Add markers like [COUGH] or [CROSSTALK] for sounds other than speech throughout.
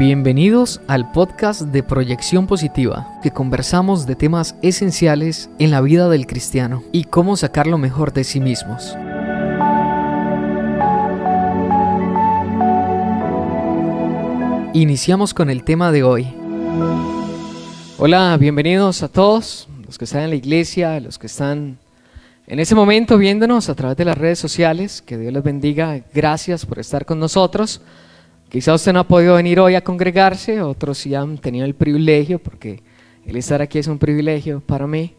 Bienvenidos al podcast de Proyección Positiva, que conversamos de temas esenciales en la vida del cristiano y cómo sacar lo mejor de sí mismos. Iniciamos con el tema de hoy. Hola, bienvenidos a todos, los que están en la iglesia, los que están en ese momento viéndonos a través de las redes sociales. Que Dios les bendiga. Gracias por estar con nosotros. Quizá usted no ha podido venir hoy a congregarse, otros sí han tenido el privilegio, porque el estar aquí es un privilegio para mí.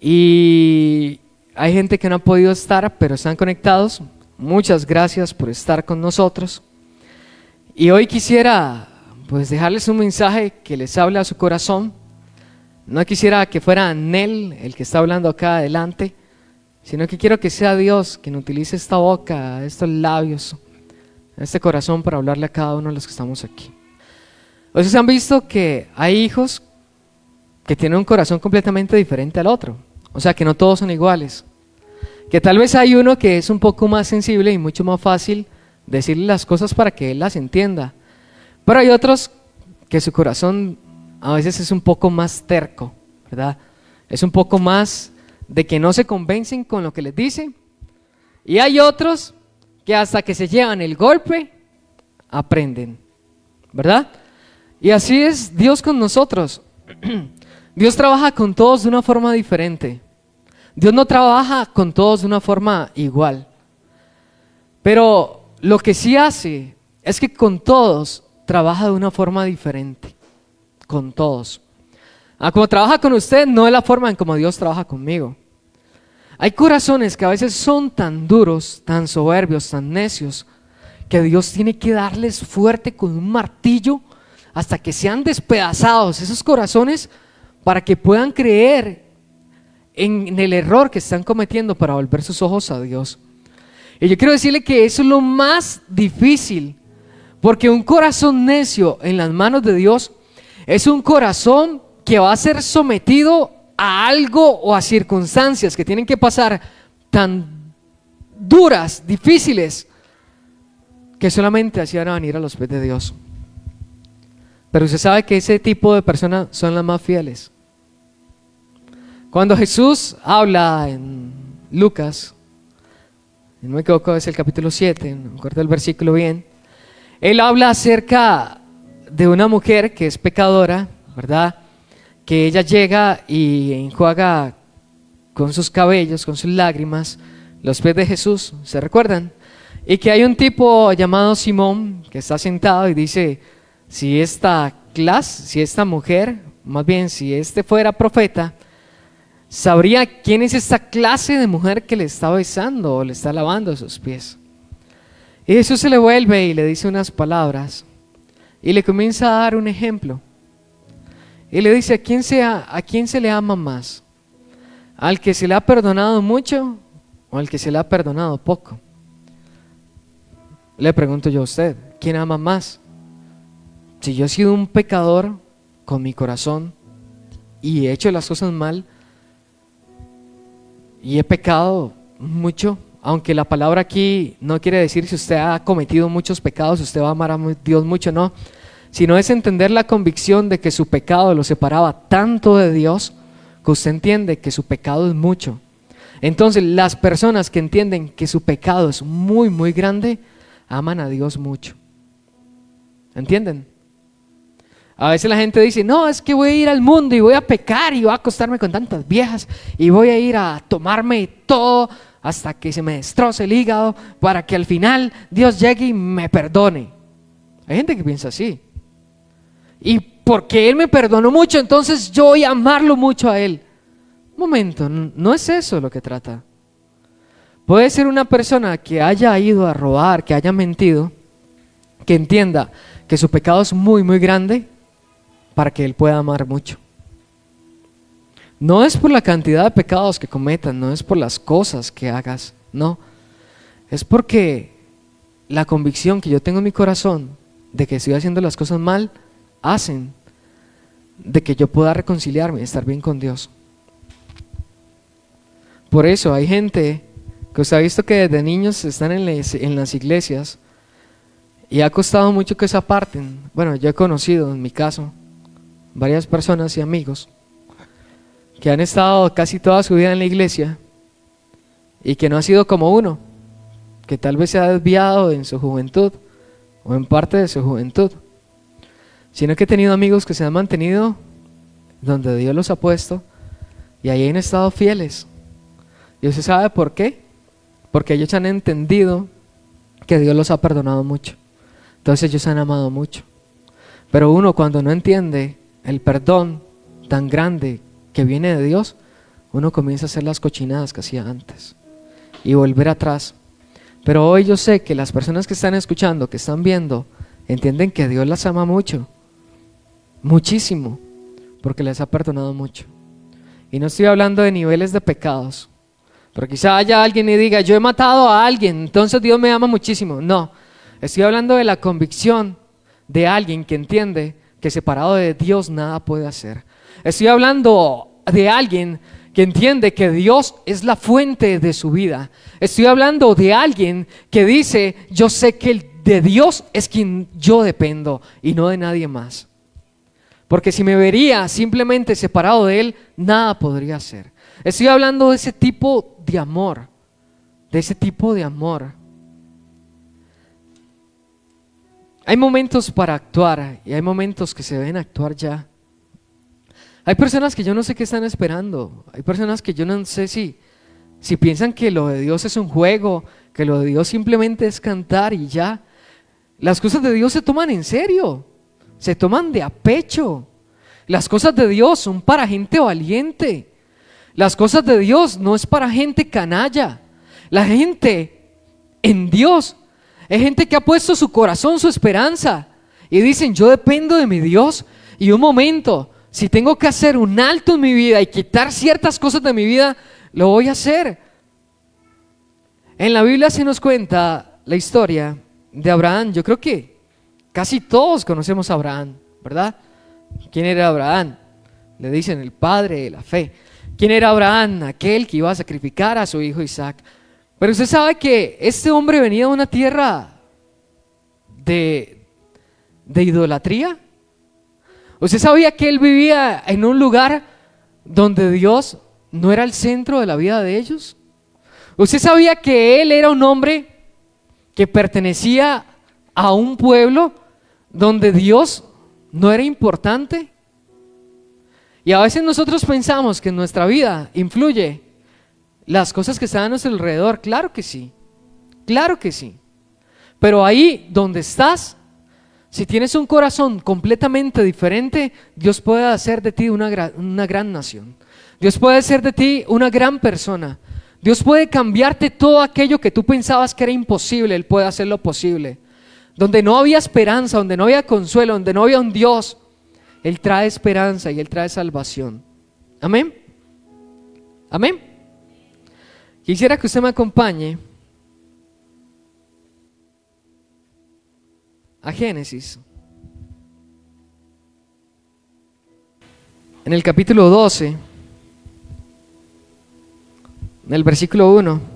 Y hay gente que no ha podido estar, pero están conectados. Muchas gracias por estar con nosotros. Y hoy quisiera pues dejarles un mensaje que les hable a su corazón. No quisiera que fuera Nel el que está hablando acá adelante, sino que quiero que sea Dios quien utilice esta boca, estos labios este corazón para hablarle a cada uno de los que estamos aquí. Ustedes han visto que hay hijos que tienen un corazón completamente diferente al otro. O sea, que no todos son iguales. Que tal vez hay uno que es un poco más sensible y mucho más fácil decirle las cosas para que él las entienda. Pero hay otros que su corazón a veces es un poco más terco, ¿verdad? Es un poco más de que no se convencen con lo que les dicen. Y hay otros que hasta que se llevan el golpe, aprenden. ¿Verdad? Y así es Dios con nosotros. [CLEARS THROAT] Dios trabaja con todos de una forma diferente. Dios no trabaja con todos de una forma igual. Pero lo que sí hace es que con todos trabaja de una forma diferente. Con todos. Ah, como trabaja con usted, no es la forma en como Dios trabaja conmigo. Hay corazones que a veces son tan duros, tan soberbios, tan necios, que Dios tiene que darles fuerte con un martillo hasta que sean despedazados esos corazones para que puedan creer en, el error que están cometiendo para volver sus ojos a Dios. Y yo quiero decirle que eso es lo más difícil, porque un corazón necio en las manos de Dios es un corazón que va a ser sometido a algo o a circunstancias que tienen que pasar tan duras, difíciles, que solamente así van a venir a los pies de Dios. Pero usted sabe que ese tipo de personas son las más fieles. Cuando Jesús habla en Lucas, no me equivoco, es el capítulo 7, no me el versículo bien, él habla acerca de una mujer que es pecadora, ¿verdad? Que ella llega y enjuaga con sus cabellos, con sus lágrimas, los pies de Jesús, ¿se recuerdan? Y que hay un tipo llamado Simón que está sentado y dice, si esta clase, si esta mujer, más bien si este fuera profeta, sabría quién es esta clase de mujer que le está besando o le está lavando sus pies. Y Jesús se le vuelve y le dice unas palabras y le comienza a dar un ejemplo. Y le dice, ¿a quién, se, ¿a quién se le ama más? ¿Al que se le ha perdonado mucho o al que se le ha perdonado poco? Le pregunto yo a usted, ¿quién ama más? Si yo he sido un pecador con mi corazón y he hecho las cosas mal y he pecado mucho, aunque la palabra aquí no quiere decir si usted ha cometido muchos pecados, usted va a amar a Dios mucho, no sino es entender la convicción de que su pecado lo separaba tanto de Dios que usted entiende que su pecado es mucho. Entonces las personas que entienden que su pecado es muy, muy grande, aman a Dios mucho. ¿Entienden? A veces la gente dice, no, es que voy a ir al mundo y voy a pecar y voy a acostarme con tantas viejas y voy a ir a tomarme todo hasta que se me destroce el hígado para que al final Dios llegue y me perdone. Hay gente que piensa así. Y porque Él me perdonó mucho, entonces yo voy a amarlo mucho a Él. Un momento, no es eso lo que trata. Puede ser una persona que haya ido a robar, que haya mentido, que entienda que su pecado es muy, muy grande para que Él pueda amar mucho. No es por la cantidad de pecados que cometas, no es por las cosas que hagas, no. Es porque la convicción que yo tengo en mi corazón de que estoy haciendo las cosas mal, hacen de que yo pueda reconciliarme y estar bien con Dios. Por eso hay gente que usted ha visto que desde niños están en, las iglesias Y ha costado mucho que se aparten. Bueno, yo he conocido, en mi caso, varias personas y amigos que han estado casi toda su vida en la iglesia y que no ha sido como uno, que tal vez se ha desviado en su juventud o en parte de su juventud, sino que he tenido amigos que se han mantenido donde Dios los ha puesto y ahí han estado fieles. Y usted sabe por qué, porque ellos han entendido que Dios los ha perdonado mucho. Entonces ellos han amado mucho. Pero uno cuando no entiende el perdón tan grande que viene de Dios, uno comienza a hacer las cochinadas que hacía antes y volver atrás. Pero hoy yo sé que las personas que están escuchando, que están viendo, entienden que Dios las ama mucho, muchísimo, porque les ha perdonado mucho. Y no estoy hablando de niveles de pecados, pero quizá haya alguien y diga, yo he matado a alguien, entonces Dios me ama muchísimo. No, Estoy hablando de la convicción de alguien que entiende que separado de Dios nada puede hacer. Estoy hablando de alguien que entiende que Dios es la fuente de su vida. Estoy hablando de alguien que dice, yo sé que de Dios es quien yo dependo y no de nadie más. Porque si me vería simplemente separado de Él, nada podría hacer. Estoy hablando de ese tipo de amor, de ese tipo de amor Hay momentos para actuar y hay momentos que se deben actuar ya. Hay personas que yo no sé qué están esperando. Hay personas que yo no sé si, si piensan que lo de Dios es un juego, que lo de Dios simplemente es cantar y ya. Las cosas de Dios se toman en serio, se toman de a pecho. Las cosas de Dios son para gente valiente. Las cosas de Dios no es para gente canalla. La gente en Dios es gente que ha puesto su corazón, su esperanza. Y dicen, yo dependo de mi Dios. Y un momento, si tengo que hacer un alto en mi vida y quitar ciertas cosas de mi vida, lo voy a hacer. En la Biblia se nos cuenta la historia de Abraham. Yo creo que casi todos conocemos a Abraham, ¿verdad? ¿Quién era Abraham? Le dicen el padre de la fe. ¿Quién era Abraham? Aquel que iba a sacrificar a su hijo Isaac. Pero usted sabe que este hombre venía de una tierra de, de idolatría. Usted sabía que él vivía en un lugar donde Dios no era el centro de la vida de ellos. Usted sabía que él era un hombre que pertenecía a un pueblo donde Dios no era importante. Y a veces nosotros pensamos que nuestra vida influye las cosas que están a nuestro alrededor, claro que sí, claro que sí. Pero ahí donde estás, si tienes un corazón completamente diferente, Dios puede hacer de ti una, una gran nación. Dios puede hacer de ti una gran persona. Dios puede cambiarte todo aquello que tú pensabas que era imposible, Él puede hacerlo posible. Donde no había esperanza, donde no había consuelo, donde no había un Dios, Él trae esperanza y Él trae salvación. Amén. Amén. Quisiera que usted me acompañe a Génesis. En el capítulo 12, en el versículo 1.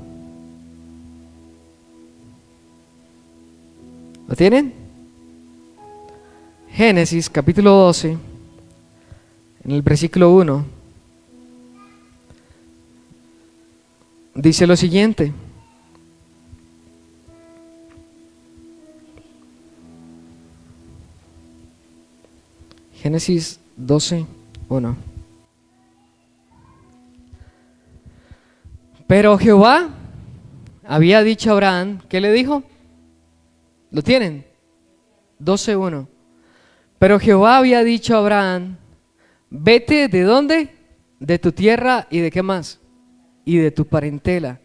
¿Lo tienen? Génesis capítulo 12, en el versículo 1. dice lo siguiente. Génesis 12, 1. Pero Jehová había dicho a Abraham, ¿qué le dijo? ¿Lo tienen? 12, 1. Pero Jehová había dicho a Abraham, vete de dónde? De tu tierra y de qué más? y de tu parentela.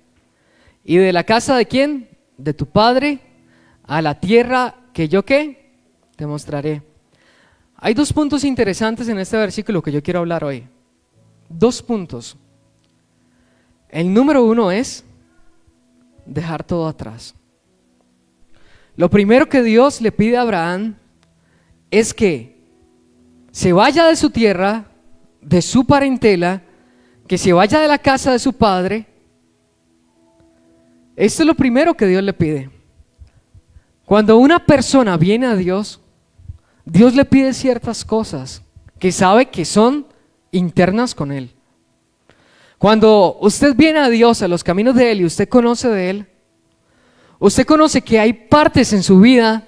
¿Y de la casa de quién? De tu padre, a la tierra que yo qué? Te mostraré. Hay dos puntos interesantes en este versículo que yo quiero hablar hoy. Dos puntos. El número uno es dejar todo atrás. Lo primero que Dios le pide a Abraham es que se vaya de su tierra, de su parentela, que se vaya de la casa de su padre. Esto es lo primero que Dios le pide. Cuando una persona viene a Dios, Dios le pide ciertas cosas que sabe que son internas con Él. Cuando usted viene a Dios, a los caminos de Él y usted conoce de Él, usted conoce que hay partes en su vida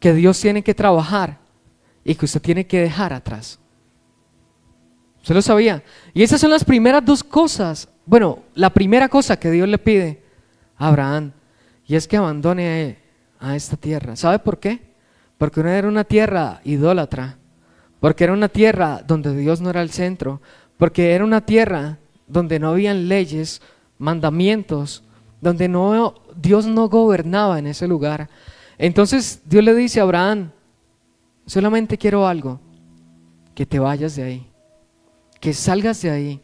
que Dios tiene que trabajar y que usted tiene que dejar atrás. ¿Usted lo sabía? Y esas son las primeras dos cosas. Bueno, la primera cosa que Dios le pide a Abraham y es que abandone a esta tierra. ¿Sabe por qué? Porque era una tierra idólatra, porque era una tierra donde Dios no era el centro, porque era una tierra donde no habían leyes, mandamientos, donde no, Dios no gobernaba en ese lugar. Entonces Dios le dice a Abraham, solamente quiero algo, que te vayas de ahí, que salgas de ahí.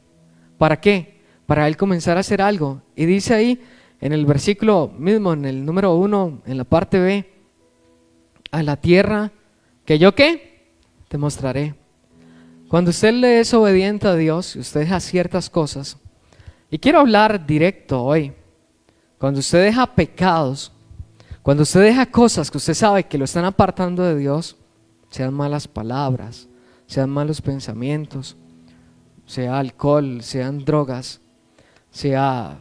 ¿Para qué? Para él comenzar a hacer algo. Y dice ahí en el versículo mismo, en el número uno, en la parte B, a la tierra que yo qué, te mostraré. Cuando usted le es obediente a Dios, usted deja ciertas cosas, y quiero hablar directo hoy, cuando usted deja pecados, cuando usted deja cosas que usted sabe que lo están apartando de Dios, sean malas palabras, sean malos pensamientos, sea alcohol, sean drogas, sea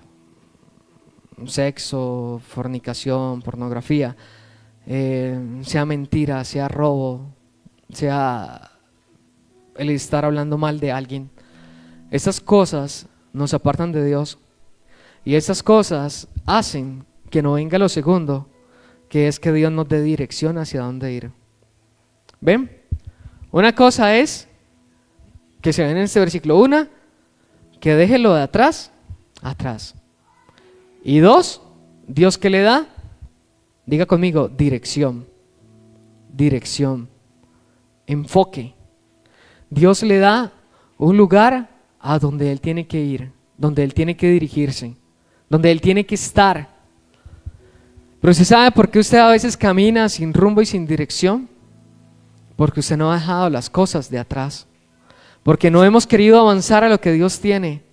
sexo, fornicación, pornografía, eh, sea mentira, sea robo, sea el estar hablando mal de alguien. Esas cosas nos apartan de Dios y esas cosas hacen que no venga lo segundo, que es que Dios nos dé dirección hacia dónde ir. ¿Ven? Una cosa es que se ven en este versículo. Una, que deje lo de atrás, atrás. Y dos, Dios que le da, diga conmigo, dirección. Dirección. Enfoque. Dios le da un lugar a donde Él tiene que ir, donde Él tiene que dirigirse, donde Él tiene que estar. Pero usted sabe por qué usted a veces camina sin rumbo y sin dirección? Porque usted no ha dejado las cosas de atrás. Porque no hemos querido avanzar a lo que Dios tiene.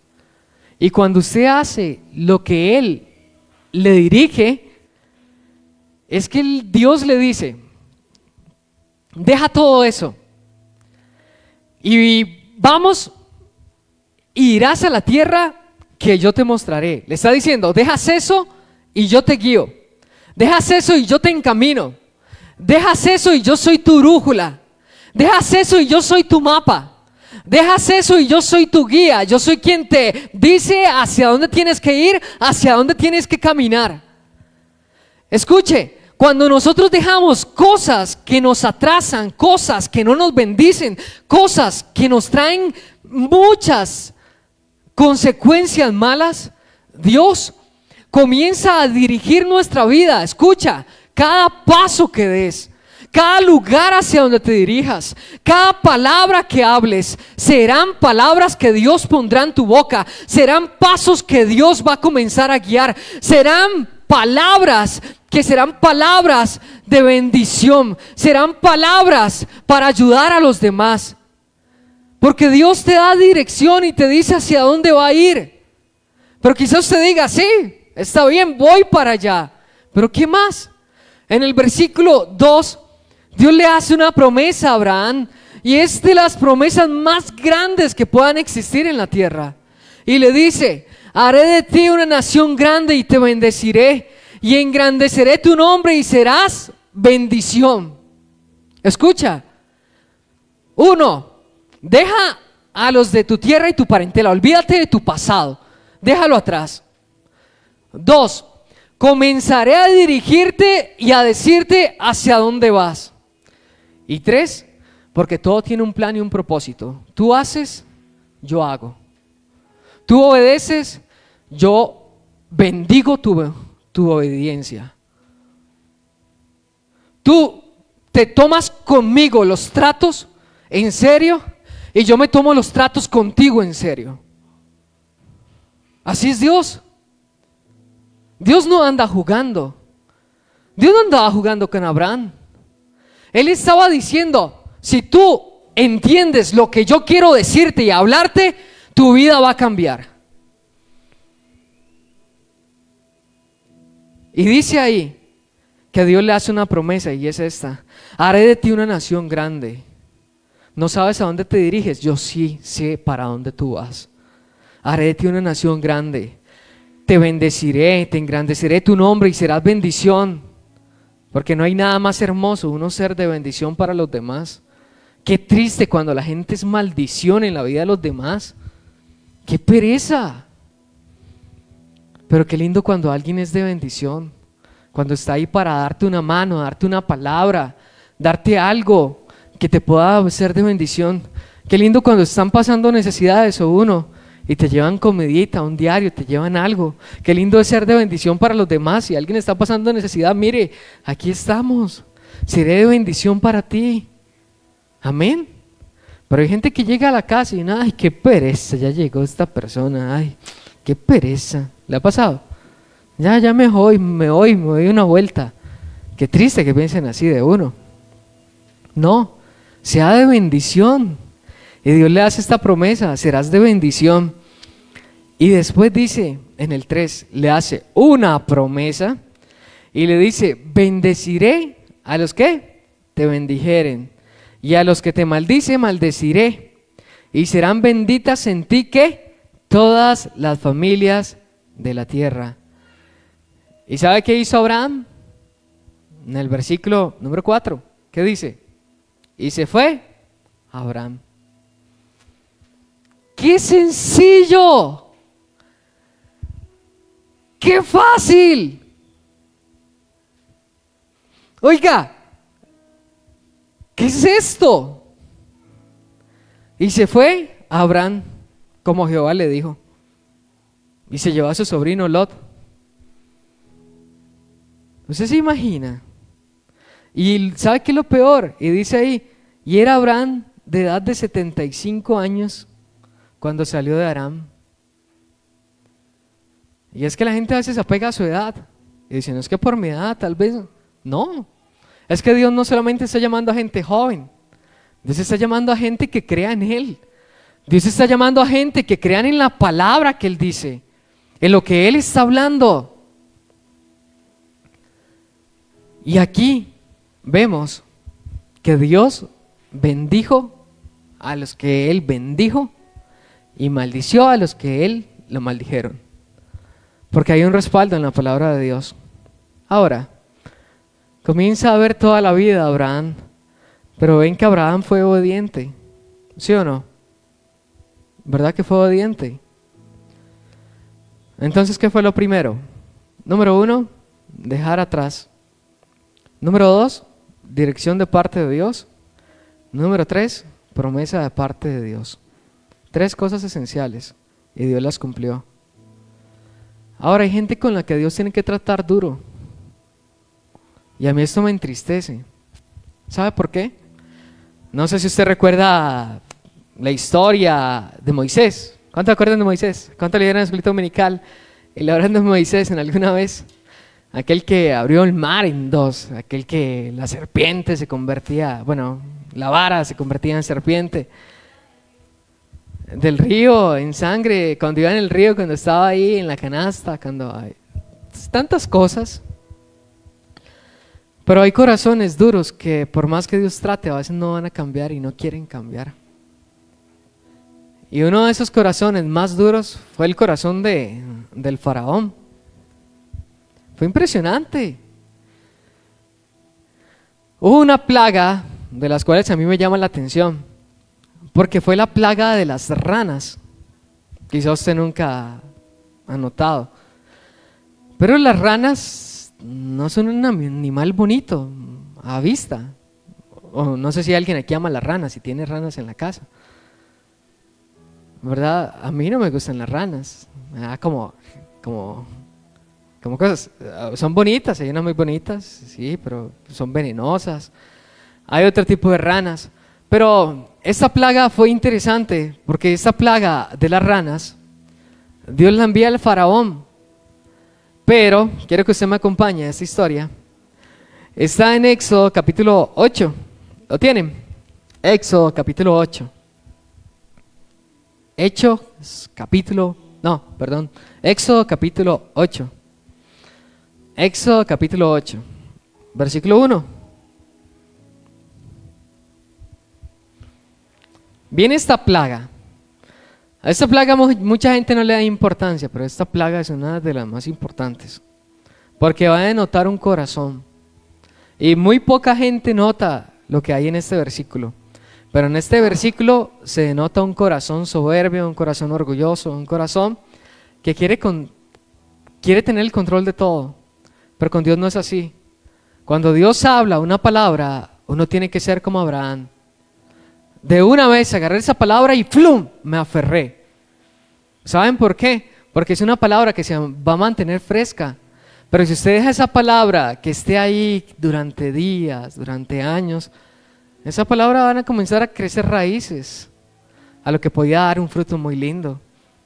Y cuando usted hace lo que Él le dirige, es que Dios le dice, deja todo eso y vamos irás a la tierra que yo te mostraré. Le está diciendo, dejas eso y yo te guío. Dejas eso y yo te encamino. Dejas eso y yo soy tu brújula. Dejas eso y yo soy tu mapa. Dejas eso y yo soy tu guía. Yo soy quien te dice hacia dónde tienes que ir, hacia dónde tienes que caminar. Escuche, cuando nosotros dejamos cosas que nos atrasan, cosas que no nos bendicen, cosas que nos traen muchas consecuencias malas, Dios comienza a dirigir nuestra vida. Escucha, cada paso que des, cada lugar hacia donde te dirijas, cada palabra que hables, serán palabras que Dios pondrá en tu boca, serán pasos que Dios va a comenzar a guiar, serán palabras que serán palabras de bendición, serán palabras para ayudar a los demás. Porque Dios te da dirección y te dice hacia dónde va a ir. Pero quizás usted diga, sí, está bien, voy para allá. Pero ¿qué más? En el versículo 2 Dios le hace una promesa a Abraham y es de las promesas más grandes que puedan existir en la tierra. Y le dice, haré de ti una nación grande y te bendeciré y engrandeceré tu nombre y serás bendición. Escucha, uno, deja a los de tu tierra y tu parentela, olvídate de tu pasado, déjalo atrás. Dos, comenzaré a dirigirte y a decirte hacia dónde vas. Y tres, porque todo tiene un plan y un propósito. Tú haces, yo hago. Tú obedeces, yo bendigo tu, tu obediencia. Tú te tomas conmigo los tratos en serio y yo me tomo los tratos contigo en serio. Así es Dios. Dios no anda jugando. Dios no andaba jugando con Abraham. Él estaba diciendo, si tú entiendes lo que yo quiero decirte y hablarte, tu vida va a cambiar. Y dice ahí que Dios le hace una promesa y es esta. Haré de ti una nación grande. No sabes a dónde te diriges, yo sí sé para dónde tú vas. Haré de ti una nación grande. Te bendeciré, te engrandeceré tu nombre y serás bendición. Porque no hay nada más hermoso uno ser de bendición para los demás. Qué triste cuando la gente es maldición en la vida de los demás. Qué pereza. Pero qué lindo cuando alguien es de bendición. Cuando está ahí para darte una mano, darte una palabra, darte algo que te pueda ser de bendición. Qué lindo cuando están pasando necesidades o uno y te llevan comidita, un diario, te llevan algo. Qué lindo es ser de bendición para los demás. Si alguien está pasando necesidad, mire, aquí estamos. Seré de bendición para ti. Amén. Pero hay gente que llega a la casa y, ay, qué pereza, ya llegó esta persona, ay, qué pereza. ¿Le ha pasado? Ya, ya me voy, me voy, me doy una vuelta. Qué triste que piensen así de uno. No, sea de bendición. Y Dios le hace esta promesa, serás de bendición. Y después dice, en el 3, le hace una promesa y le dice, bendeciré a los que te bendijeren y a los que te maldice, maldeciré. Y serán benditas en ti que todas las familias de la tierra. ¿Y sabe qué hizo Abraham? En el versículo número 4, ¿qué dice? Y se fue Abraham. ¡Qué sencillo! ¡Qué fácil! Oiga, ¿qué es esto? Y se fue Abraham, como Jehová le dijo, y se llevó a su sobrino Lot. ¿Usted se imagina? Y ¿sabe qué es lo peor? Y dice ahí, y era Abraham de edad de 75 años cuando salió de Aram. Y es que la gente a veces apega a su edad. Y dice, no es que por mi edad, tal vez. No, es que Dios no solamente está llamando a gente joven, Dios está llamando a gente que crea en Él. Dios está llamando a gente que crean en la palabra que Él dice, en lo que Él está hablando. Y aquí vemos que Dios bendijo a los que Él bendijo y maldició a los que Él lo maldijeron. Porque hay un respaldo en la palabra de Dios. Ahora, Comienza a ver toda la vida Abraham, pero ven que Abraham fue obediente, ¿sí o no? ¿Verdad que fue obediente? Entonces, ¿qué fue lo primero? Número uno, dejar atrás. Número dos, dirección de parte de Dios. Número tres, promesa de parte de Dios. Tres cosas esenciales y Dios las cumplió. Ahora hay gente con la que Dios tiene que tratar duro. Y a mí esto me entristece. ¿Sabe por qué? No sé si usted recuerda la historia de Moisés. ¿Cuánto acuerdan de Moisés? ¿Cuánto leyeron en el escrito dominical? Hablando de Moisés en alguna vez. Aquel que abrió el mar en dos, aquel que la serpiente se convertía, bueno, la vara se convertía en serpiente. Del río en sangre, cuando iba en el río, cuando estaba ahí en la canasta, cuando hay tantas cosas. Pero hay corazones duros que por más que Dios trate, a veces no van a cambiar y no quieren cambiar. Y uno de esos corazones más duros fue el corazón de, del faraón. Fue impresionante. Hubo una plaga de las cuales a mí me llama la atención, porque fue la plaga de las ranas. Quizás usted nunca ha notado. Pero las ranas no son un animal bonito a vista. No sé si alguien aquí ama las ranas, si tiene ranas en la casa. ¿Verdad? A mí no me gustan las ranas. como, como, como cosas. Son bonitas, hay unas muy bonitas, sí, pero son venenosas. Hay otro tipo de ranas. Pero esta plaga fue interesante porque esta plaga de las ranas, Dios la envía al faraón pero quiero que usted me acompañe a esta historia. Está en Éxodo capítulo 8. ¿Lo tienen? Éxodo capítulo 8. Hecho capítulo, no, perdón. Éxodo capítulo 8. Éxodo capítulo 8. versículo 1. Viene esta plaga. A esta plaga mucha gente no le da importancia, pero esta plaga es una de las más importantes. Porque va a denotar un corazón. Y muy poca gente nota lo que hay en este versículo. Pero en este versículo se denota un corazón soberbio, un corazón orgulloso, un corazón que quiere, con, quiere tener el control de todo. Pero con Dios no es así. Cuando Dios habla una palabra, uno tiene que ser como Abraham. De una vez agarré esa palabra y ¡flum! me aferré. ¿Saben por qué? Porque es una palabra que se va a mantener fresca. Pero si usted deja esa palabra que esté ahí durante días, durante años, esa palabra van a comenzar a crecer raíces, a lo que podía dar un fruto muy lindo.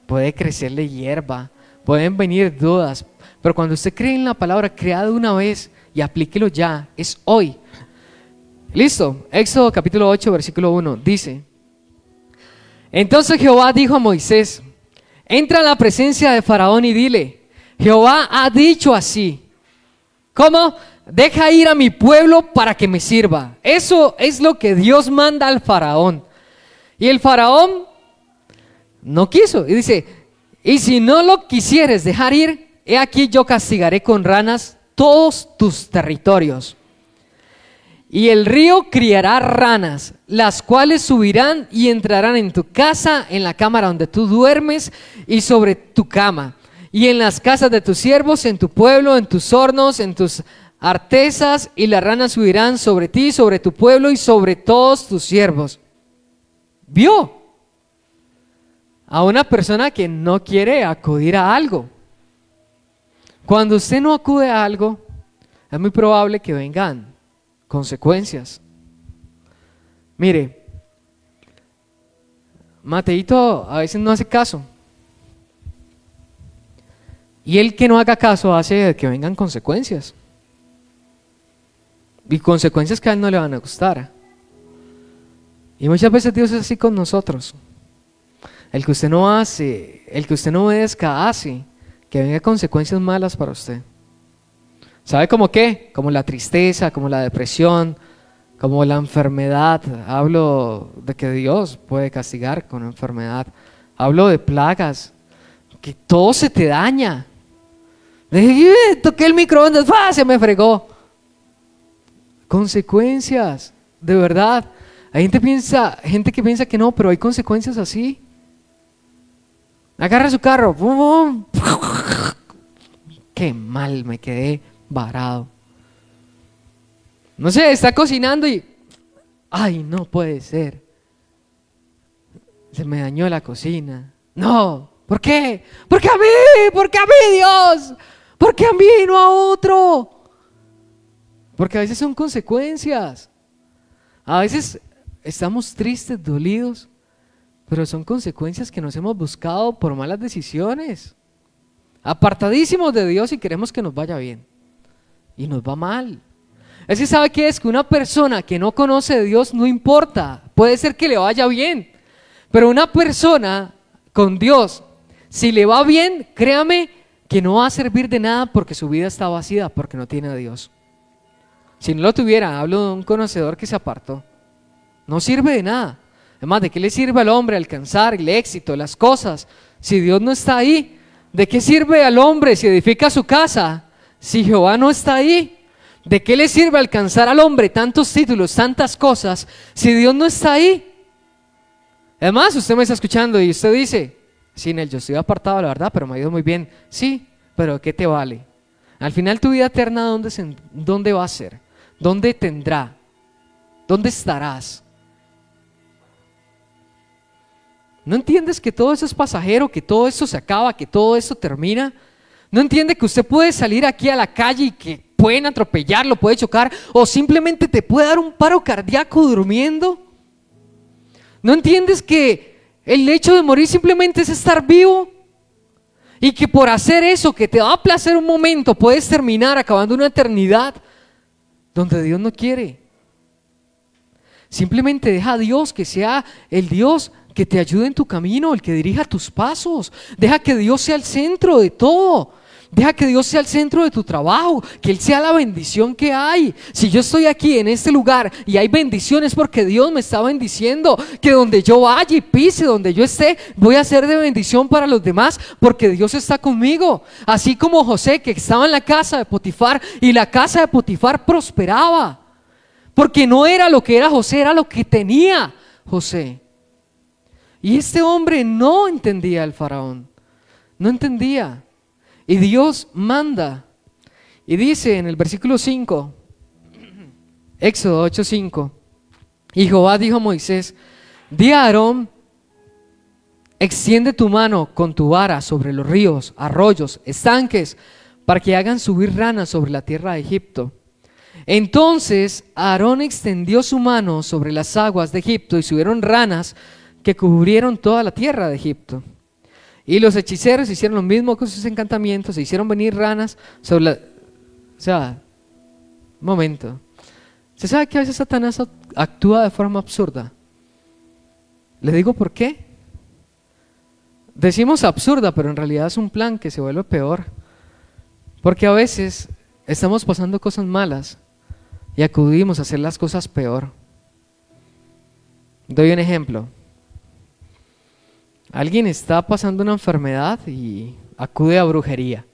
Puede crecerle hierba, pueden venir dudas, pero cuando usted cree en la palabra, creada una vez y aplíquelo ya, es hoy. Listo, Éxodo capítulo 8, versículo 1, dice, entonces Jehová dijo a Moisés, entra a la presencia de Faraón y dile, Jehová ha dicho así, ¿cómo? Deja ir a mi pueblo para que me sirva. Eso es lo que Dios manda al faraón. Y el faraón no quiso. Y dice, y si no lo quisieres dejar ir, he aquí yo castigaré con ranas todos tus territorios. Y el río criará ranas, las cuales subirán y entrarán en tu casa, en la cámara donde tú duermes y sobre tu cama, y en las casas de tus siervos, en tu pueblo, en tus hornos, en tus artesas, y las ranas subirán sobre ti, sobre tu pueblo y sobre todos tus siervos. ¿Vio? A una persona que no quiere acudir a algo. Cuando usted no acude a algo, es muy probable que vengan consecuencias. Mire, Mateito a veces no hace caso. Y el que no haga caso hace que vengan consecuencias. Y consecuencias que a él no le van a gustar. Y muchas veces Dios es así con nosotros. El que usted no hace, el que usted no obedezca hace que venga consecuencias malas para usted. ¿Sabe cómo qué? Como la tristeza, como la depresión, como la enfermedad. Hablo de que Dios puede castigar con enfermedad. Hablo de plagas, que todo se te daña. Toqué el microondas, se me fregó. Consecuencias, de verdad. Hay gente, piensa, gente que piensa que no, pero hay consecuencias así. Agarra su carro, qué mal me quedé varado. No sé, está cocinando y, ay, no puede ser. Se me dañó la cocina. No, ¿por qué? Porque a mí, porque a mí, Dios. Porque a mí, no a otro. Porque a veces son consecuencias. A veces estamos tristes, dolidos, pero son consecuencias que nos hemos buscado por malas decisiones. Apartadísimos de Dios y queremos que nos vaya bien y nos va mal. Es sabe que es que una persona que no conoce a Dios no importa, puede ser que le vaya bien, pero una persona con Dios, si le va bien, créame que no va a servir de nada porque su vida está vacía, porque no tiene a Dios. Si no lo tuviera, hablo de un conocedor que se apartó. No sirve de nada. Además, ¿de qué le sirve al hombre alcanzar el éxito, las cosas, si Dios no está ahí? ¿De qué sirve al hombre si edifica su casa si Jehová no está ahí, ¿de qué le sirve alcanzar al hombre tantos títulos, tantas cosas, si Dios no está ahí? Además, usted me está escuchando y usted dice, sí, Nel, yo estoy apartado, la verdad, pero me ha ido muy bien. Sí, pero ¿qué te vale? Al final tu vida eterna, ¿dónde, se, dónde va a ser? ¿Dónde tendrá? ¿Dónde estarás? ¿No entiendes que todo eso es pasajero, que todo eso se acaba, que todo eso termina? ¿No entiende que usted puede salir aquí a la calle y que pueden atropellarlo, puede chocar o simplemente te puede dar un paro cardíaco durmiendo? ¿No entiendes que el hecho de morir simplemente es estar vivo? Y que por hacer eso que te va a placer un momento puedes terminar acabando una eternidad donde Dios no quiere. Simplemente deja a Dios que sea el Dios que te ayude en tu camino, el que dirija tus pasos. Deja que Dios sea el centro de todo. Deja que Dios sea el centro de tu trabajo, que Él sea la bendición que hay. Si yo estoy aquí en este lugar y hay bendiciones porque Dios me está bendiciendo, que donde yo vaya y pise, donde yo esté, voy a ser de bendición para los demás porque Dios está conmigo. Así como José que estaba en la casa de Potifar y la casa de Potifar prosperaba. Porque no era lo que era José, era lo que tenía José. Y este hombre no entendía al faraón, no entendía. Y Dios manda. Y dice en el versículo 5, Éxodo 8:5, y Jehová dijo a Moisés, di a Aarón, extiende tu mano con tu vara sobre los ríos, arroyos, estanques, para que hagan subir ranas sobre la tierra de Egipto. Entonces Aarón extendió su mano sobre las aguas de Egipto y subieron ranas que cubrieron toda la tierra de Egipto. Y los hechiceros hicieron lo mismo con sus encantamientos, se hicieron venir ranas sobre la... O sea, un momento. ¿Se sabe que a veces Satanás actúa de forma absurda? Le digo por qué. Decimos absurda, pero en realidad es un plan que se vuelve peor. Porque a veces estamos pasando cosas malas y acudimos a hacer las cosas peor. Doy un ejemplo. Alguien está pasando una enfermedad y acude a brujería.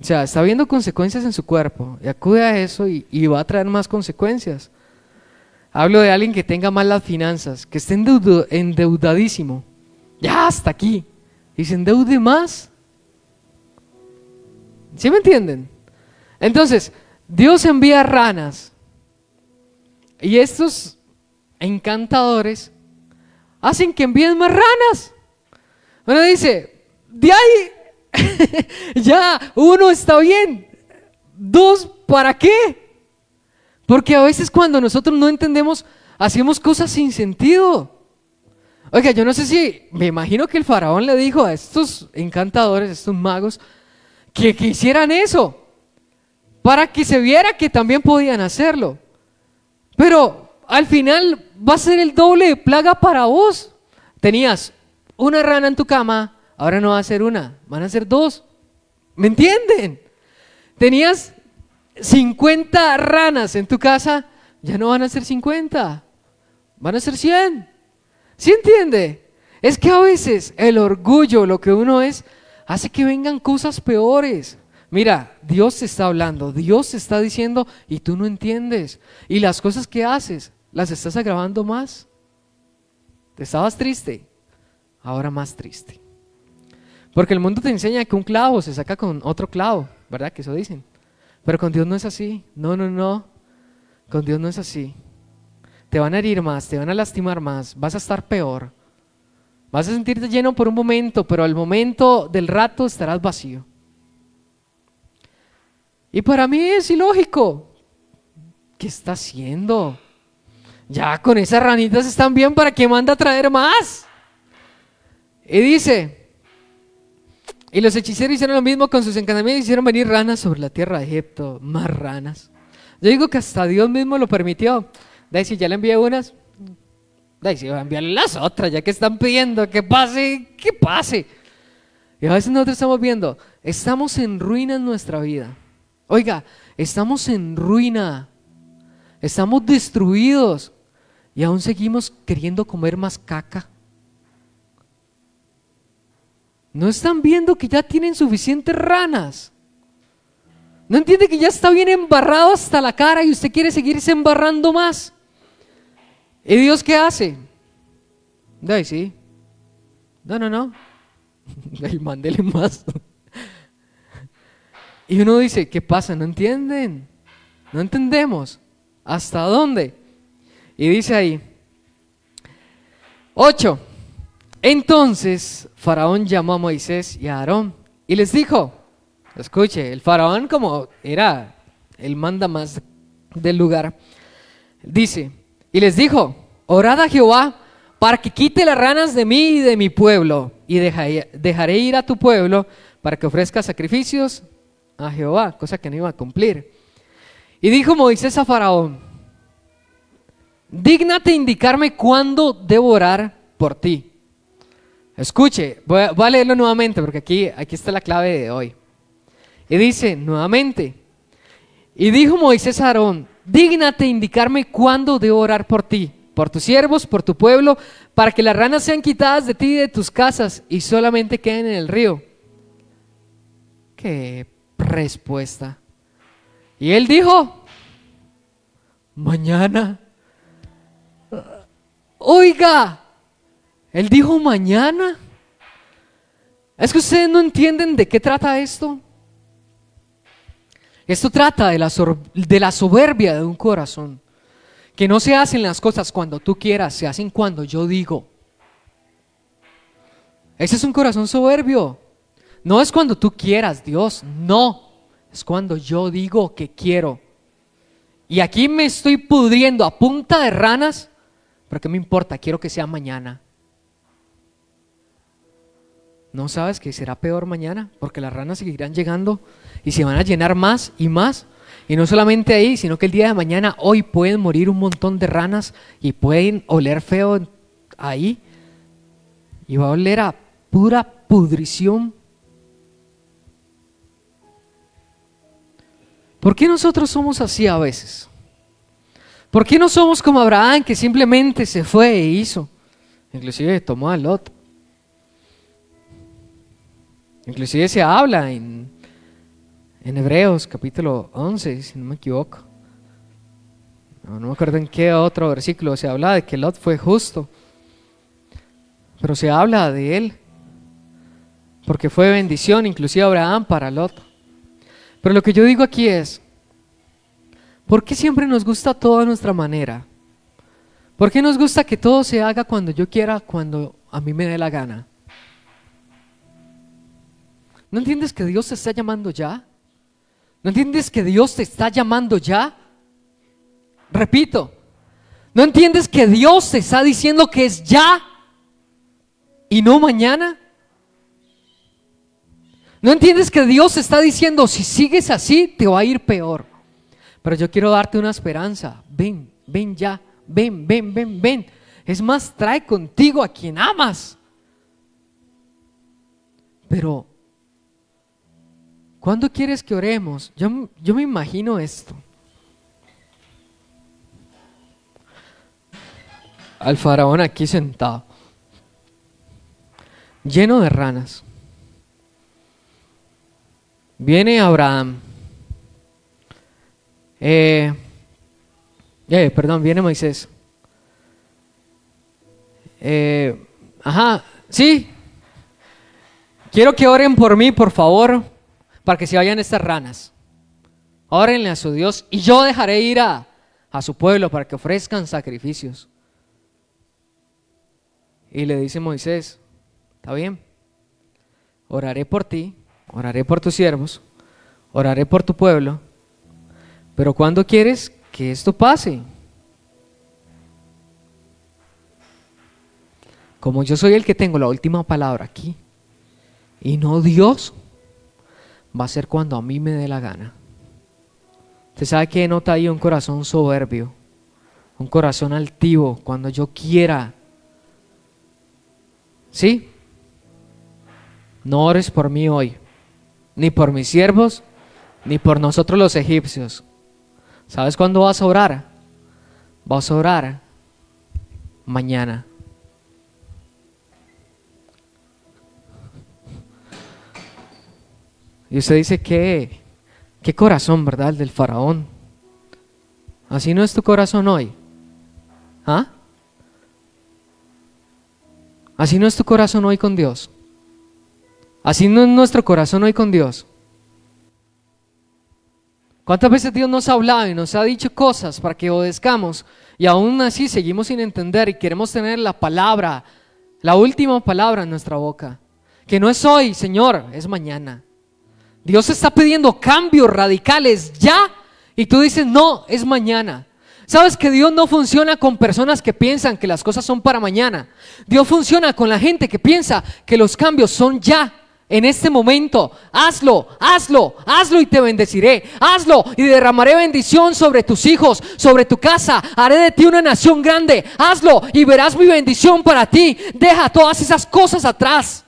O sea, está viendo consecuencias en su cuerpo y acude a eso y, va a traer más consecuencias. Hablo de alguien que tenga malas finanzas, que esté endeudadísimo. Ya hasta aquí. Y se endeude más. ¿Sí me entienden? Entonces, Dios envía ranas. Y estos encantadores hacen que envíen más ranas. Uno dice, de ahí, [LAUGHS] ya, uno está bien. Dos, ¿para qué? Porque a veces cuando nosotros no entendemos, hacemos cosas sin sentido. Oiga, yo no sé si, me imagino que el faraón le dijo a estos encantadores, estos magos, que, que hicieran eso, para que se viera que también podían hacerlo. Pero al final va a ser el doble de plaga para vos. Tenías una rana en tu cama, ahora no va a ser una, van a ser dos. ¿Me entienden? Tenías 50 ranas en tu casa, ya no van a ser 50, van a ser 100. ¿Sí entiende? Es que a veces el orgullo, lo que uno es, hace que vengan cosas peores. Mira, Dios te está hablando, Dios te está diciendo y tú no entiendes. Y las cosas que haces las estás agravando más. Te estabas triste, ahora más triste. Porque el mundo te enseña que un clavo se saca con otro clavo, ¿verdad? Que eso dicen. Pero con Dios no es así. No, no, no. Con Dios no es así. Te van a herir más, te van a lastimar más, vas a estar peor. Vas a sentirte lleno por un momento, pero al momento del rato estarás vacío. Y para mí es ilógico. ¿Qué está haciendo? Ya con esas ranitas están bien, ¿para qué manda a traer más? Y dice, y los hechiceros hicieron lo mismo con sus encantamientos, hicieron venir ranas sobre la tierra de Egipto, más ranas. Yo digo que hasta Dios mismo lo permitió. Si ya le envié unas, si voy a enviarle las otras, ya que están pidiendo que pase, que pase. Y a veces nosotros estamos viendo, estamos en ruina en nuestra vida. Oiga, estamos en ruina, estamos destruidos y aún seguimos queriendo comer más caca. No están viendo que ya tienen suficientes ranas. No entiende que ya está bien embarrado hasta la cara y usted quiere seguirse embarrando más. ¿Y Dios qué hace? Ay, sí. No, no, no. [LAUGHS] Ay, mándele más. Y uno dice, ¿qué pasa? No entienden. No entendemos. ¿Hasta dónde? Y dice ahí, 8. Entonces Faraón llamó a Moisés y a Aarón y les dijo, escuche, el faraón como era el manda más del lugar, dice, y les dijo, orad a Jehová para que quite las ranas de mí y de mi pueblo, y dejaré ir a tu pueblo para que ofrezca sacrificios a Jehová, cosa que no iba a cumplir. Y dijo Moisés a Faraón, Dígnate indicarme cuándo debo orar por ti. Escuche, voy a, leerlo nuevamente porque aquí, aquí está la clave de hoy. Y dice nuevamente, y dijo Moisés a Aarón, dígnate indicarme cuándo debo orar por ti, por tus siervos, por tu pueblo, para que las ranas sean quitadas de ti y de tus casas y solamente queden en el río. Qué respuesta. Y él dijo, mañana. Oiga, él dijo mañana. Es que ustedes no entienden de qué trata esto. Esto trata de la, de la soberbia de un corazón. Que no se hacen las cosas cuando tú quieras, se hacen cuando yo digo. Ese es un corazón soberbio. No es cuando tú quieras, Dios, no. Es cuando yo digo que quiero. Y aquí me estoy pudriendo a punta de ranas, pero ¿qué me importa? Quiero que sea mañana. ¿No sabes que será peor mañana? Porque las ranas seguirán llegando y se van a llenar más y más. Y no solamente ahí, sino que el día de mañana, hoy pueden morir un montón de ranas y pueden oler feo ahí. Y va a oler a pura pudrición. ¿Por qué nosotros somos así a veces? ¿Por qué no somos como Abraham que simplemente se fue e hizo? Inclusive tomó a Lot. Inclusive se habla en, en Hebreos capítulo 11, si no me equivoco. No, no, me acuerdo en qué otro versículo se habla de que Lot fue justo. Pero se habla de él. Porque fue bendición, inclusive Abraham para Lot. Pero lo que yo digo aquí es, ¿por qué siempre nos gusta todo a nuestra manera? ¿Por qué nos gusta que todo se haga cuando yo quiera, cuando a mí me dé la gana? ¿No entiendes que Dios te está llamando ya? ¿No entiendes que Dios te está llamando ya? Repito, ¿no entiendes que Dios te está diciendo que es ya y no mañana? ¿No entiendes que Dios te está diciendo, si sigues así, te va a ir peor? Pero yo quiero darte una esperanza. Ven, ven ya, ven, ven, ven, ven. Es más, trae contigo a quien amas. Pero ¿Cuándo quieres que oremos? Yo, yo me imagino esto. Al faraón aquí sentado, lleno de ranas. Viene Abraham. Eh, eh, perdón, viene Moisés. Eh, ajá, sí. Quiero que oren por mí, por favor para que se vayan estas ranas. Órenle a su Dios y yo dejaré ir a, a su pueblo para que ofrezcan sacrificios. Y le dice Moisés, está bien, oraré por ti, oraré por tus siervos, oraré por tu pueblo, pero ¿cuándo quieres que esto pase? Como yo soy el que tengo la última palabra aquí, y no Dios, va a ser cuando a mí me dé la gana. Usted sabe que nota ahí un corazón soberbio, un corazón altivo, cuando yo quiera. ¿Sí? No ores por mí hoy, ni por mis siervos, ni por nosotros los egipcios. ¿Sabes cuándo vas a orar? Vas a orar mañana. Y usted dice, ¿qué, qué corazón, verdad? El del faraón. Así no es tu corazón hoy. ¿Ah? Así no es tu corazón hoy con Dios. Así no es nuestro corazón hoy con Dios. ¿Cuántas veces Dios nos ha hablado y nos ha dicho cosas para que obedezcamos y aún así seguimos sin entender y queremos tener la palabra, la última palabra en nuestra boca? Que no es hoy, Señor, es mañana. Dios está pidiendo cambios radicales ya y tú dices, no, es mañana. Sabes que Dios no funciona con personas que piensan que las cosas son para mañana. Dios funciona con la gente que piensa que los cambios son ya, en este momento. Hazlo, hazlo, hazlo y te bendeciré. Hazlo y derramaré bendición sobre tus hijos, sobre tu casa. Haré de ti una nación grande. Hazlo y verás mi bendición para ti. Deja todas esas cosas atrás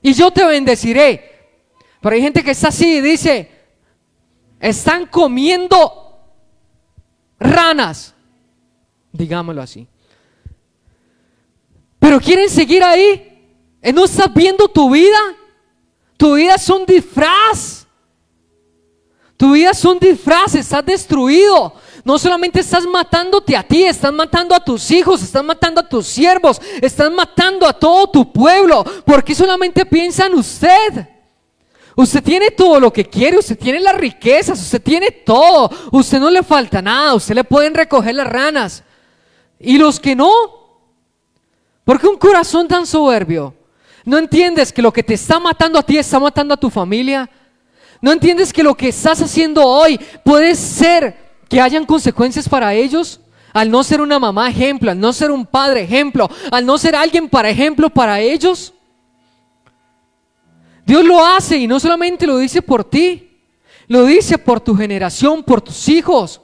y yo te bendeciré. Pero hay gente que está así y dice, están comiendo ranas, digámoslo así. Pero quieren seguir ahí. ¿No estás viendo tu vida? Tu vida es un disfraz. Tu vida es un disfraz, estás destruido. No solamente estás matándote a ti, estás matando a tus hijos, estás matando a tus siervos, estás matando a todo tu pueblo, porque solamente piensa en usted. Usted tiene todo lo que quiere, usted tiene las riquezas, usted tiene todo, usted no le falta nada, usted le pueden recoger las ranas. Y los que no, porque un corazón tan soberbio ¿No entiendes que lo que te está matando a ti está matando a tu familia? ¿No entiendes que lo que estás haciendo hoy puede ser que hayan consecuencias para ellos? Al no ser una mamá ejemplo, al no ser un padre ejemplo, al no ser alguien para ejemplo para ellos. Dios lo hace y no solamente lo dice por ti, lo dice por tu generación, por tus hijos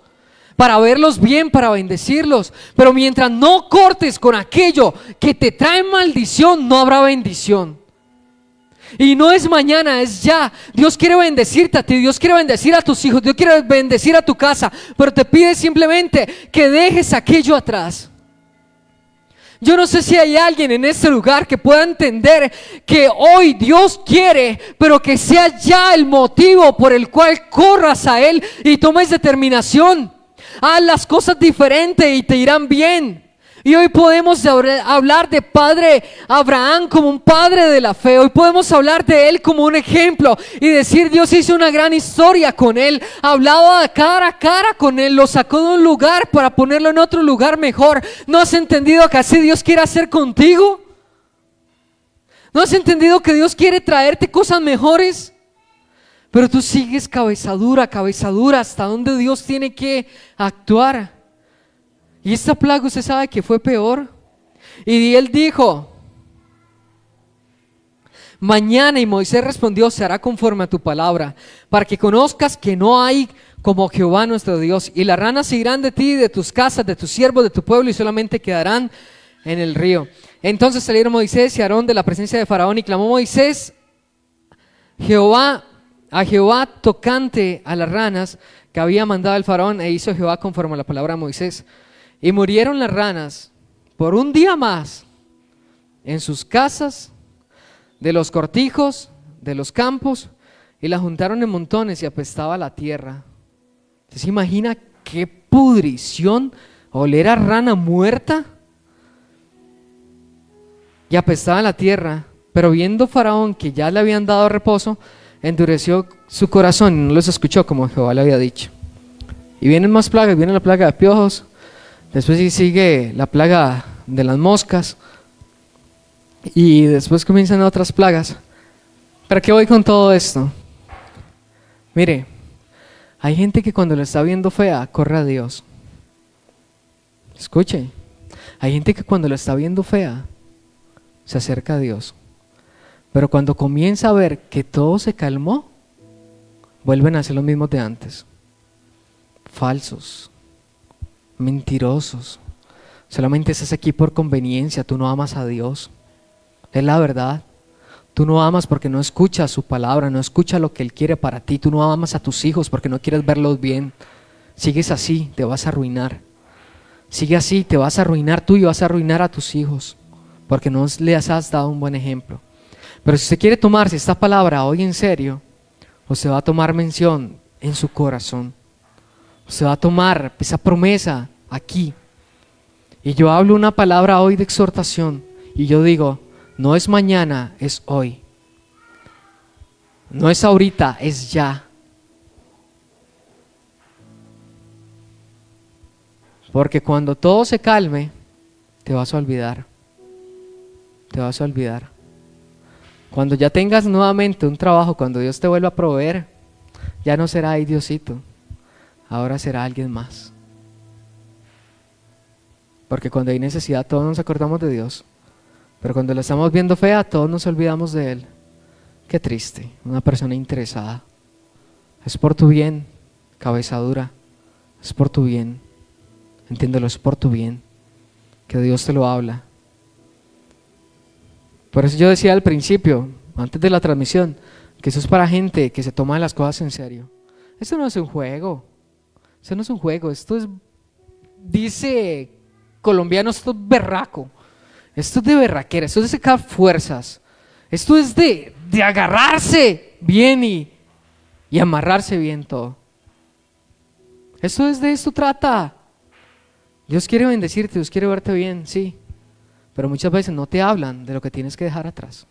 para verlos bien, para bendecirlos. Pero mientras no cortes con aquello que te trae maldición, no habrá bendición. Y no es mañana, es ya. Dios quiere bendecirte a ti, Dios quiere bendecir a tus hijos, Dios quiere bendecir a tu casa, pero te pide simplemente que dejes aquello atrás. Yo no sé si hay alguien en este lugar que pueda entender que hoy Dios quiere, pero que sea ya el motivo por el cual corras a Él y tomes determinación. Haz las cosas diferentes y te irán bien. Y hoy podemos hablar de Padre Abraham como un padre de la fe. Hoy podemos hablar de él como un ejemplo y decir Dios hizo una gran historia con él. Hablaba cara a cara con él. Lo sacó de un lugar para ponerlo en otro lugar mejor. ¿No has entendido que así Dios quiere hacer contigo? ¿No has entendido que Dios quiere traerte cosas mejores? Pero tú sigues cabezadura, cabezadura, hasta donde Dios tiene que actuar. Y esta plaga usted sabe que fue peor. Y él dijo, mañana y Moisés respondió, se hará conforme a tu palabra, para que conozcas que no hay como Jehová nuestro Dios. Y las ranas se irán de ti, de tus casas, de tus siervos, de tu pueblo, y solamente quedarán en el río. Entonces salieron Moisés y Aarón de la presencia de Faraón y clamó Moisés, Jehová a Jehová tocante a las ranas que había mandado el faraón e hizo Jehová conforme a la palabra de Moisés. Y murieron las ranas por un día más en sus casas, de los cortijos, de los campos, y la juntaron en montones y apestaba la tierra. ¿Se imagina qué pudrición oler a rana muerta? Y apestaba la tierra. Pero viendo Faraón que ya le habían dado reposo, endureció su corazón y no los escuchó como Jehová le había dicho. Y vienen más plagas, viene la plaga de piojos, después sigue la plaga de las moscas y después comienzan otras plagas. ¿Para qué voy con todo esto? Mire, hay gente que cuando le está viendo fea, corre a Dios. Escuche, hay gente que cuando le está viendo fea, se acerca a Dios. Pero cuando comienza a ver que todo se calmó, vuelven a ser los mismos de antes. Falsos, mentirosos. Solamente estás aquí por conveniencia, tú no amas a Dios. Es la verdad. Tú no amas porque no escuchas su palabra, no escuchas lo que Él quiere para ti. Tú no amas a tus hijos porque no quieres verlos bien. Sigues así, te vas a arruinar. Sigue así, te vas a arruinar tú y vas a arruinar a tus hijos porque no les has dado un buen ejemplo. Pero si usted quiere tomarse esta palabra hoy en serio, usted va a tomar mención en su corazón. Usted va a tomar esa promesa aquí. Y yo hablo una palabra hoy de exhortación y yo digo, no es mañana, es hoy. No es ahorita, es ya. Porque cuando todo se calme, te vas a olvidar. Te vas a olvidar. Cuando ya tengas nuevamente un trabajo, cuando Dios te vuelva a proveer, ya no será ahí Diosito, ahora será alguien más. Porque cuando hay necesidad todos nos acordamos de Dios, pero cuando lo estamos viendo fea todos nos olvidamos de Él. Qué triste, una persona interesada. Es por tu bien, cabeza dura. Es por tu bien. Entiéndelo, es por tu bien. Que Dios te lo habla. Por eso yo decía al principio, antes de la transmisión, que eso es para gente que se toma las cosas en serio. Esto no es un juego. Esto no es un juego. Esto es, dice colombiano, esto es berraco. Esto es de berraquera. Esto es de sacar fuerzas. Esto es de, de agarrarse bien y, y amarrarse bien todo. Esto es de esto trata. Dios quiere bendecirte, Dios quiere verte bien, sí. Pero muchas veces no te hablan de lo que tienes que dejar atrás.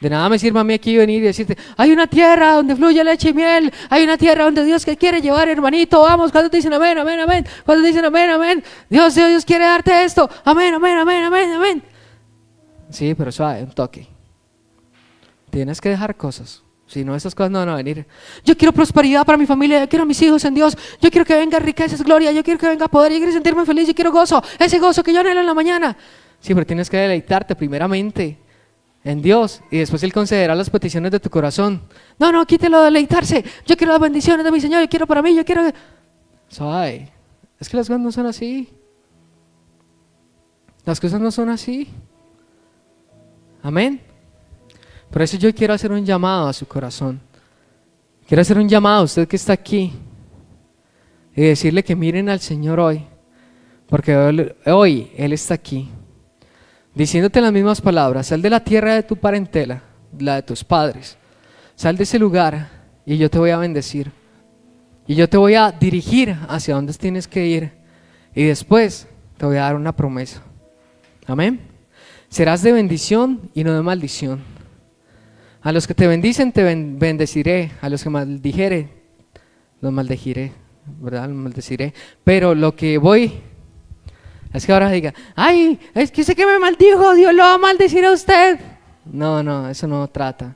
De nada me sirve a mí aquí venir y decirte, hay una tierra donde fluye leche y miel, hay una tierra donde Dios te quiere llevar, hermanito, vamos, cuando te dicen amén, amén, amén, cuando te dicen amén, amén, Dios, Dios, Dios quiere darte esto, amén, amén, amén, amén, amén. Sí, pero suave, un toque. Tienes que dejar cosas. Si no, esas cosas no van a venir. Yo quiero prosperidad para mi familia, yo quiero a mis hijos en Dios, yo quiero que venga riquezas, gloria, yo quiero que venga poder, yo quiero sentirme feliz, yo quiero gozo, ese gozo que yo anhelo en la mañana. Sí, pero tienes que deleitarte primeramente en Dios y después Él concederá las peticiones de tu corazón. No, no, quítelo de deleitarse. Yo quiero las bendiciones de mi Señor, yo quiero para mí, yo quiero... Suave. Es que las cosas no son así. Las cosas no son así. Amén. Por eso yo quiero hacer un llamado a su corazón. Quiero hacer un llamado a usted que está aquí y decirle que miren al Señor hoy, porque hoy Él está aquí, diciéndote las mismas palabras, sal de la tierra de tu parentela, la de tus padres, sal de ese lugar y yo te voy a bendecir. Y yo te voy a dirigir hacia donde tienes que ir. Y después te voy a dar una promesa. Amén. Serás de bendición y no de maldición. A los que te bendicen te bendeciré, a los que maldijere, los maldeciré, ¿verdad? Los maldeciré. Pero lo que voy es que ahora diga, ay, es que sé que me maldijo, Dios lo va a maldecir a usted. No, no, eso no trata.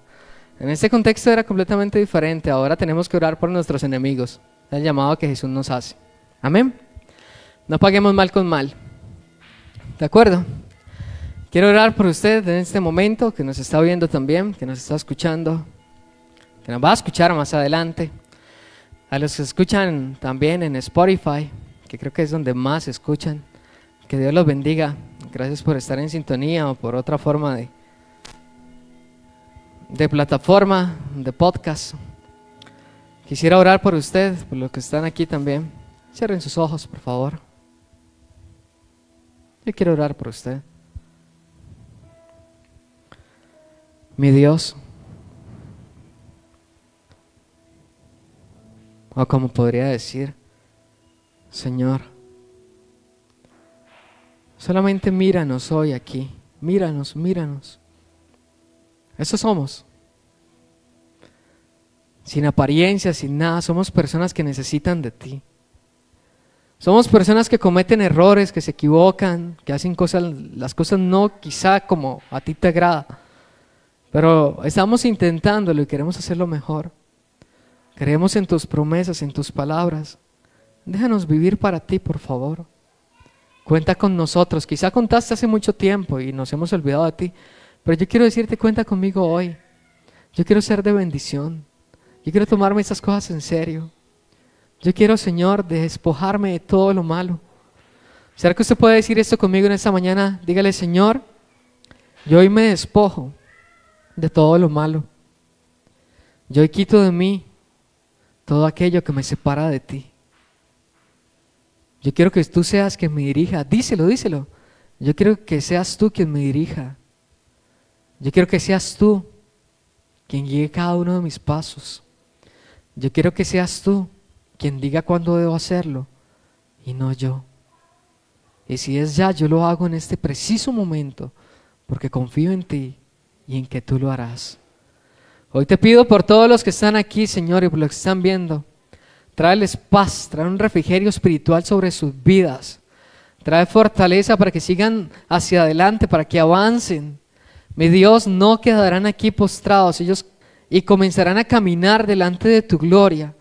En este contexto era completamente diferente. Ahora tenemos que orar por nuestros enemigos. Es el llamado que Jesús nos hace. Amén. No paguemos mal con mal. ¿De acuerdo? Quiero orar por usted en este momento, que nos está viendo también, que nos está escuchando, que nos va a escuchar más adelante. A los que escuchan también en Spotify, que creo que es donde más escuchan. Que Dios los bendiga. Gracias por estar en sintonía o por otra forma de, de plataforma, de podcast. Quisiera orar por usted, por los que están aquí también. Cierren sus ojos, por favor. Yo quiero orar por usted. mi Dios. O como podría decir, Señor, solamente míranos hoy aquí, míranos, míranos. Eso somos. Sin apariencia, sin nada, somos personas que necesitan de ti. Somos personas que cometen errores, que se equivocan, que hacen cosas, las cosas no quizá como a ti te agrada. Pero estamos intentándolo y queremos hacerlo mejor. Creemos en tus promesas, en tus palabras. Déjanos vivir para ti, por favor. Cuenta con nosotros. Quizá contaste hace mucho tiempo y nos hemos olvidado de ti. Pero yo quiero decirte, cuenta conmigo hoy. Yo quiero ser de bendición. Yo quiero tomarme esas cosas en serio. Yo quiero, Señor, despojarme de todo lo malo. ¿Será que usted puede decir esto conmigo en esta mañana? Dígale, Señor, yo hoy me despojo de todo lo malo. Yo quito de mí todo aquello que me separa de ti. Yo quiero que tú seas quien me dirija. Díselo, díselo. Yo quiero que seas tú quien me dirija. Yo quiero que seas tú quien guíe cada uno de mis pasos. Yo quiero que seas tú quien diga cuándo debo hacerlo y no yo. Y si es ya, yo lo hago en este preciso momento porque confío en ti y en que tú lo harás. Hoy te pido por todos los que están aquí, Señor, y por los que están viendo, tráeles paz, trae un refrigerio espiritual sobre sus vidas. Trae fortaleza para que sigan hacia adelante, para que avancen. Mi Dios, no quedarán aquí postrados, ellos y comenzarán a caminar delante de tu gloria,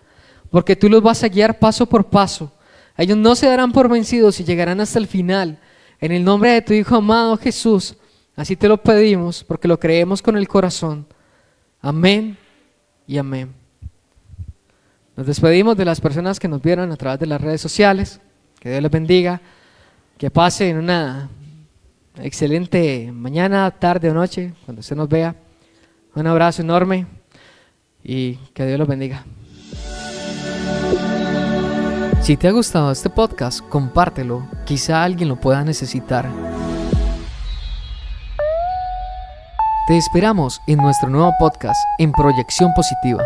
porque tú los vas a guiar paso por paso. Ellos no se darán por vencidos y llegarán hasta el final. En el nombre de tu Hijo amado Jesús, Así te lo pedimos porque lo creemos con el corazón. Amén y amén. Nos despedimos de las personas que nos vieron a través de las redes sociales. Que Dios les bendiga. Que pasen una excelente mañana, tarde o noche, cuando se nos vea. Un abrazo enorme y que Dios los bendiga. Si te ha gustado este podcast, compártelo. Quizá alguien lo pueda necesitar. Te esperamos en nuestro nuevo podcast en Proyección Positiva.